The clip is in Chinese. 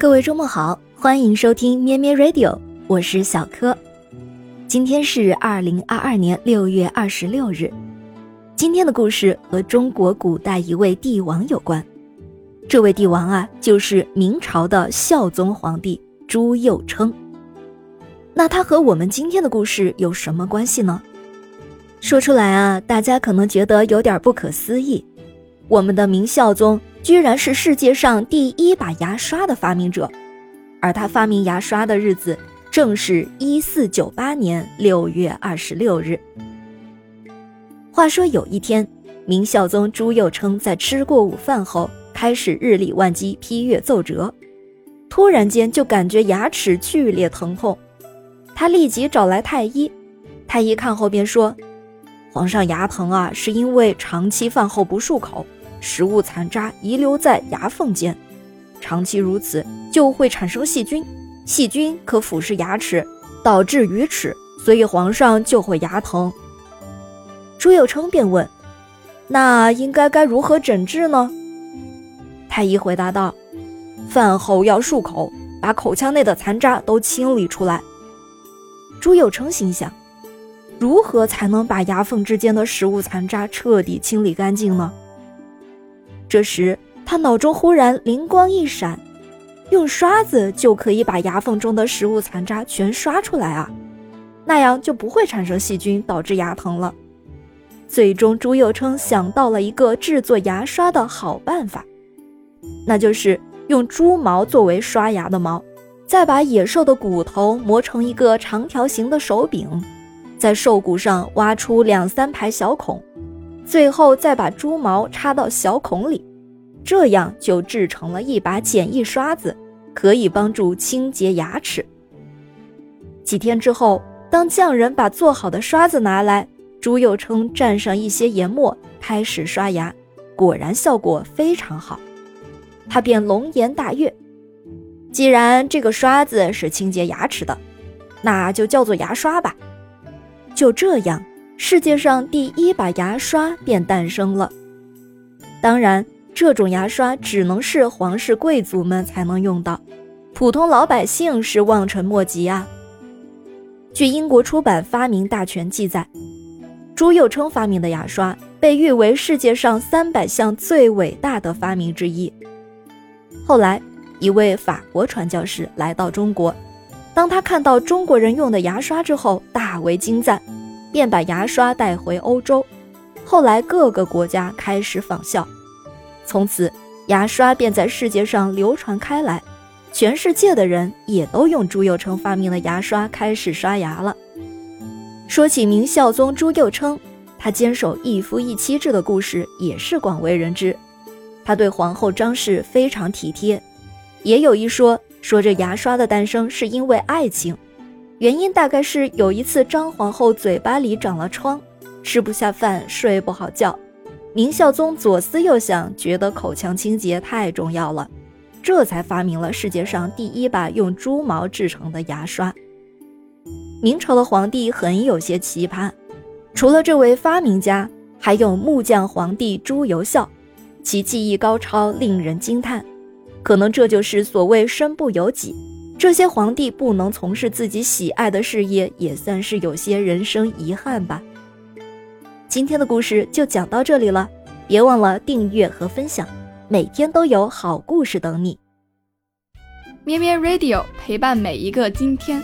各位周末好，欢迎收听咩咩 Radio，我是小柯。今天是二零二二年六月二十六日。今天的故事和中国古代一位帝王有关。这位帝王啊，就是明朝的孝宗皇帝朱佑樘。那他和我们今天的故事有什么关系呢？说出来啊，大家可能觉得有点不可思议。我们的明孝宗。居然是世界上第一把牙刷的发明者，而他发明牙刷的日子正是一四九八年六月二十六日。话说有一天，明孝宗朱佑樘在吃过午饭后，开始日理万机、批阅奏折，突然间就感觉牙齿剧烈疼痛，他立即找来太医，太医看后便说：“皇上牙疼啊，是因为长期饭后不漱口。”食物残渣遗留在牙缝间，长期如此就会产生细菌，细菌可腐蚀牙齿，导致龋齿，所以皇上就会牙疼。朱佑樘便问：“那应该该如何诊治呢？”太医回答道：“饭后要漱口，把口腔内的残渣都清理出来。”朱佑樘心想：如何才能把牙缝之间的食物残渣彻底清理干净呢？这时，他脑中忽然灵光一闪，用刷子就可以把牙缝中的食物残渣全刷出来啊，那样就不会产生细菌，导致牙疼了。最终，朱佑樘想到了一个制作牙刷的好办法，那就是用猪毛作为刷牙的毛，再把野兽的骨头磨成一个长条形的手柄，在兽骨上挖出两三排小孔。最后再把猪毛插到小孔里，这样就制成了一把简易刷子，可以帮助清洁牙齿。几天之后，当匠人把做好的刷子拿来，朱佑樘蘸上一些研末，开始刷牙，果然效果非常好。他便龙颜大悦，既然这个刷子是清洁牙齿的，那就叫做牙刷吧。就这样。世界上第一把牙刷便诞生了。当然，这种牙刷只能是皇室贵族们才能用到，普通老百姓是望尘莫及啊。据英国出版《发明大全》记载，朱佑樘发明的牙刷被誉为世界上三百项最伟大的发明之一。后来，一位法国传教士来到中国，当他看到中国人用的牙刷之后，大为惊赞。便把牙刷带回欧洲，后来各个国家开始仿效，从此牙刷便在世界上流传开来，全世界的人也都用朱佑樘发明的牙刷开始刷牙了。说起明孝宗朱佑樘，他坚守一夫一妻制的故事也是广为人知，他对皇后张氏非常体贴，也有一说说这牙刷的诞生是因为爱情。原因大概是有一次张皇后嘴巴里长了疮，吃不下饭，睡不好觉。明孝宗左思右想，觉得口腔清洁太重要了，这才发明了世界上第一把用猪毛制成的牙刷。明朝的皇帝很有些奇葩，除了这位发明家，还有木匠皇帝朱由校，其技艺高超，令人惊叹。可能这就是所谓身不由己。这些皇帝不能从事自己喜爱的事业，也算是有些人生遗憾吧。今天的故事就讲到这里了，别忘了订阅和分享，每天都有好故事等你。咩咩 Radio 陪伴每一个今天。